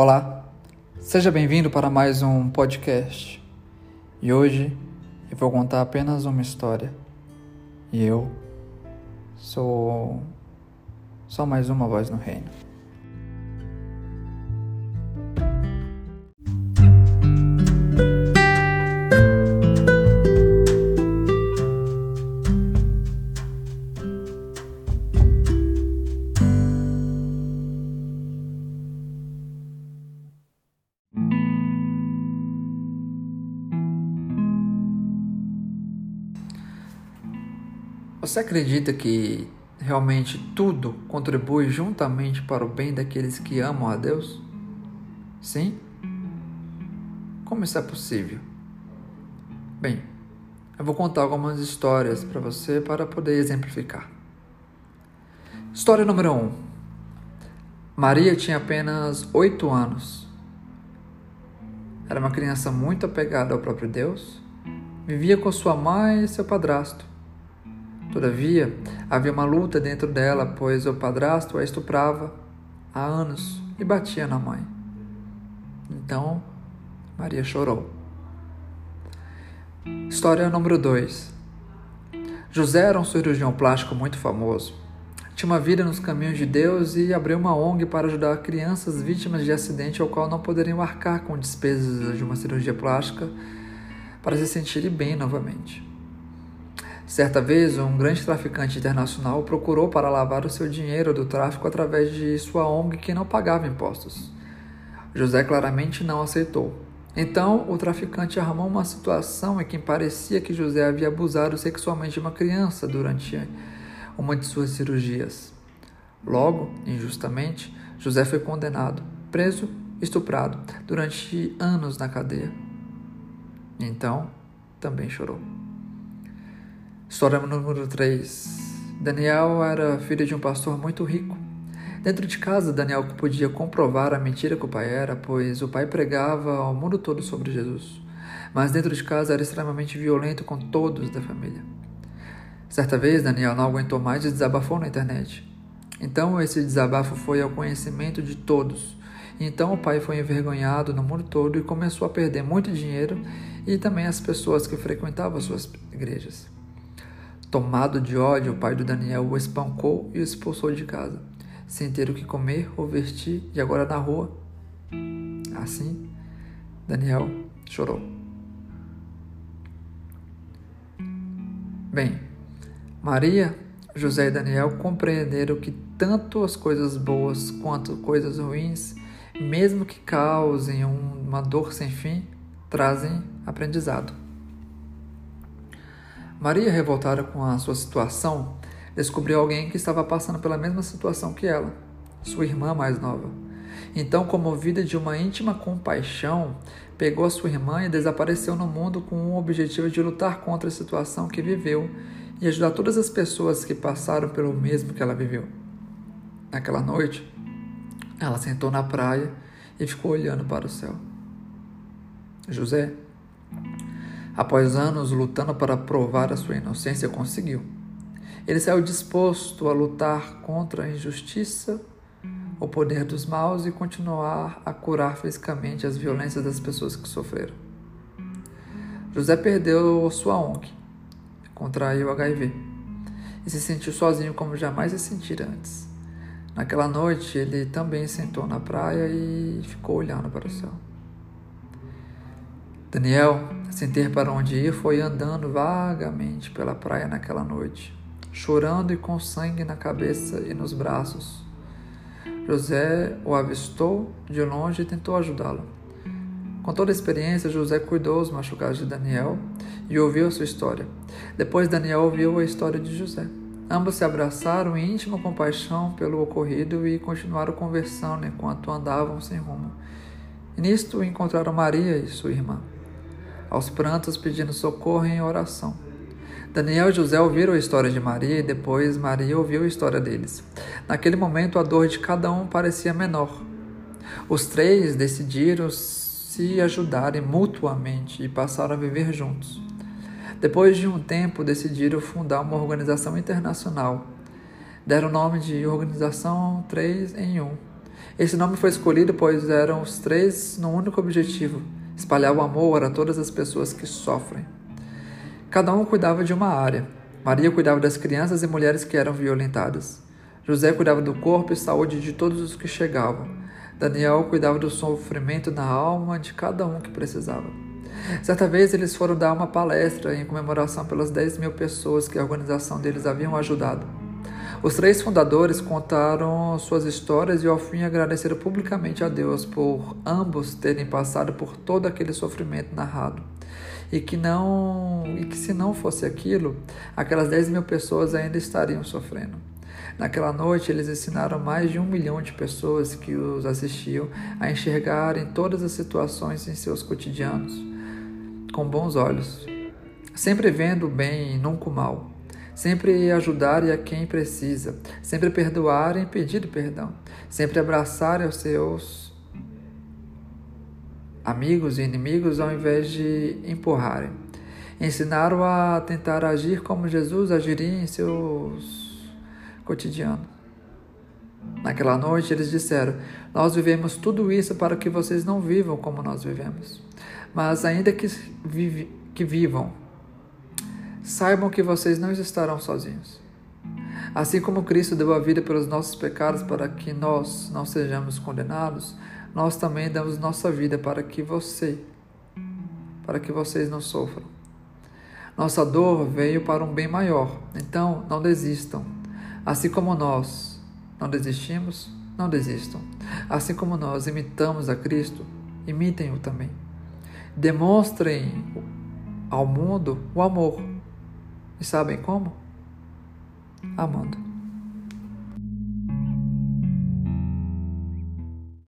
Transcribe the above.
Olá, seja bem-vindo para mais um podcast. E hoje eu vou contar apenas uma história. E eu sou só mais uma voz no reino. Você acredita que realmente tudo contribui juntamente para o bem daqueles que amam a Deus? Sim? Como isso é possível? Bem, eu vou contar algumas histórias para você para poder exemplificar. História número 1. Um. Maria tinha apenas oito anos. Era uma criança muito apegada ao próprio Deus. Vivia com sua mãe e seu padrasto. Todavia, havia uma luta dentro dela, pois o padrasto a estuprava há anos e batia na mãe. Então, Maria chorou. História número 2. José era um cirurgião plástico muito famoso. Tinha uma vida nos caminhos de Deus e abriu uma ONG para ajudar crianças vítimas de acidente ao qual não poderiam arcar com despesas de uma cirurgia plástica para se sentirem bem novamente. Certa vez, um grande traficante internacional procurou para lavar o seu dinheiro do tráfico através de sua ONG que não pagava impostos. José claramente não aceitou. Então, o traficante armou uma situação em que parecia que José havia abusado sexualmente de uma criança durante uma de suas cirurgias. Logo, injustamente, José foi condenado, preso, estuprado durante anos na cadeia. Então, também chorou. História número 3. Daniel era filho de um pastor muito rico. Dentro de casa, Daniel podia comprovar a mentira que o pai era, pois o pai pregava ao mundo todo sobre Jesus. Mas dentro de casa era extremamente violento com todos da família. Certa vez, Daniel não aguentou mais e desabafou na internet. Então, esse desabafo foi ao conhecimento de todos. Então, o pai foi envergonhado no mundo todo e começou a perder muito dinheiro e também as pessoas que frequentavam suas igrejas. Tomado de ódio, o pai do Daniel o espancou e o expulsou de casa, sem ter o que comer ou vestir, e agora na rua. Assim, Daniel chorou. Bem, Maria, José e Daniel compreenderam que tanto as coisas boas quanto coisas ruins, mesmo que causem uma dor sem fim, trazem aprendizado. Maria, revoltada com a sua situação, descobriu alguém que estava passando pela mesma situação que ela, sua irmã mais nova. Então, comovida de uma íntima compaixão, pegou a sua irmã e desapareceu no mundo com o objetivo de lutar contra a situação que viveu e ajudar todas as pessoas que passaram pelo mesmo que ela viveu. Naquela noite, ela sentou na praia e ficou olhando para o céu. José, Após anos lutando para provar a sua inocência, conseguiu. Ele saiu disposto a lutar contra a injustiça, o poder dos maus e continuar a curar fisicamente as violências das pessoas que sofreram. José perdeu sua ONG, contraiu HIV e se sentiu sozinho como jamais se sentira antes. Naquela noite, ele também sentou na praia e ficou olhando para o céu. Daniel, sem ter para onde ir, foi andando vagamente pela praia naquela noite, chorando e com sangue na cabeça e nos braços. José o avistou de longe e tentou ajudá-lo. Com toda a experiência, José cuidou dos machucados de Daniel e ouviu a sua história. Depois, Daniel ouviu a história de José. Ambos se abraçaram em íntima compaixão pelo ocorrido e continuaram conversando enquanto andavam sem rumo. Nisto encontraram Maria e sua irmã aos prantos pedindo socorro em oração. Daniel e José ouviram a história de Maria e depois Maria ouviu a história deles. Naquele momento, a dor de cada um parecia menor. Os três decidiram se ajudarem mutuamente e passaram a viver juntos. Depois de um tempo, decidiram fundar uma organização internacional. Deram o nome de Organização 3 em 1 Esse nome foi escolhido pois eram os três no único objetivo: espalhar o amor a todas as pessoas que sofrem. Cada um cuidava de uma área. Maria cuidava das crianças e mulheres que eram violentadas. José cuidava do corpo e saúde de todos os que chegavam. Daniel cuidava do sofrimento na alma de cada um que precisava. Certa vez eles foram dar uma palestra em comemoração pelas 10 mil pessoas que a organização deles haviam ajudado. Os três fundadores contaram suas histórias e ao fim agradeceram publicamente a Deus por ambos terem passado por todo aquele sofrimento narrado. E que não e que se não fosse aquilo, aquelas 10 mil pessoas ainda estariam sofrendo. Naquela noite, eles ensinaram mais de um milhão de pessoas que os assistiam a enxergarem todas as situações em seus cotidianos com bons olhos, sempre vendo o bem e nunca o mal, sempre ajudar a quem precisa, sempre perdoar e pedir perdão, sempre abraçar os seus amigos e inimigos ao invés de empurrarem. Ensinaram a tentar agir como Jesus agiria em seus cotidianos. Naquela noite eles disseram: Nós vivemos tudo isso para que vocês não vivam como nós vivemos. Mas ainda que, vive, que vivam, saibam que vocês não estarão sozinhos. Assim como Cristo deu a vida pelos nossos pecados para que nós não sejamos condenados, nós também damos nossa vida para que você, para que vocês não sofram. Nossa dor veio para um bem maior, então não desistam. Assim como nós não desistimos, não desistam. Assim como nós imitamos a Cristo, imitem-o também. Demonstrem ao mundo o amor. E sabem como? Amando.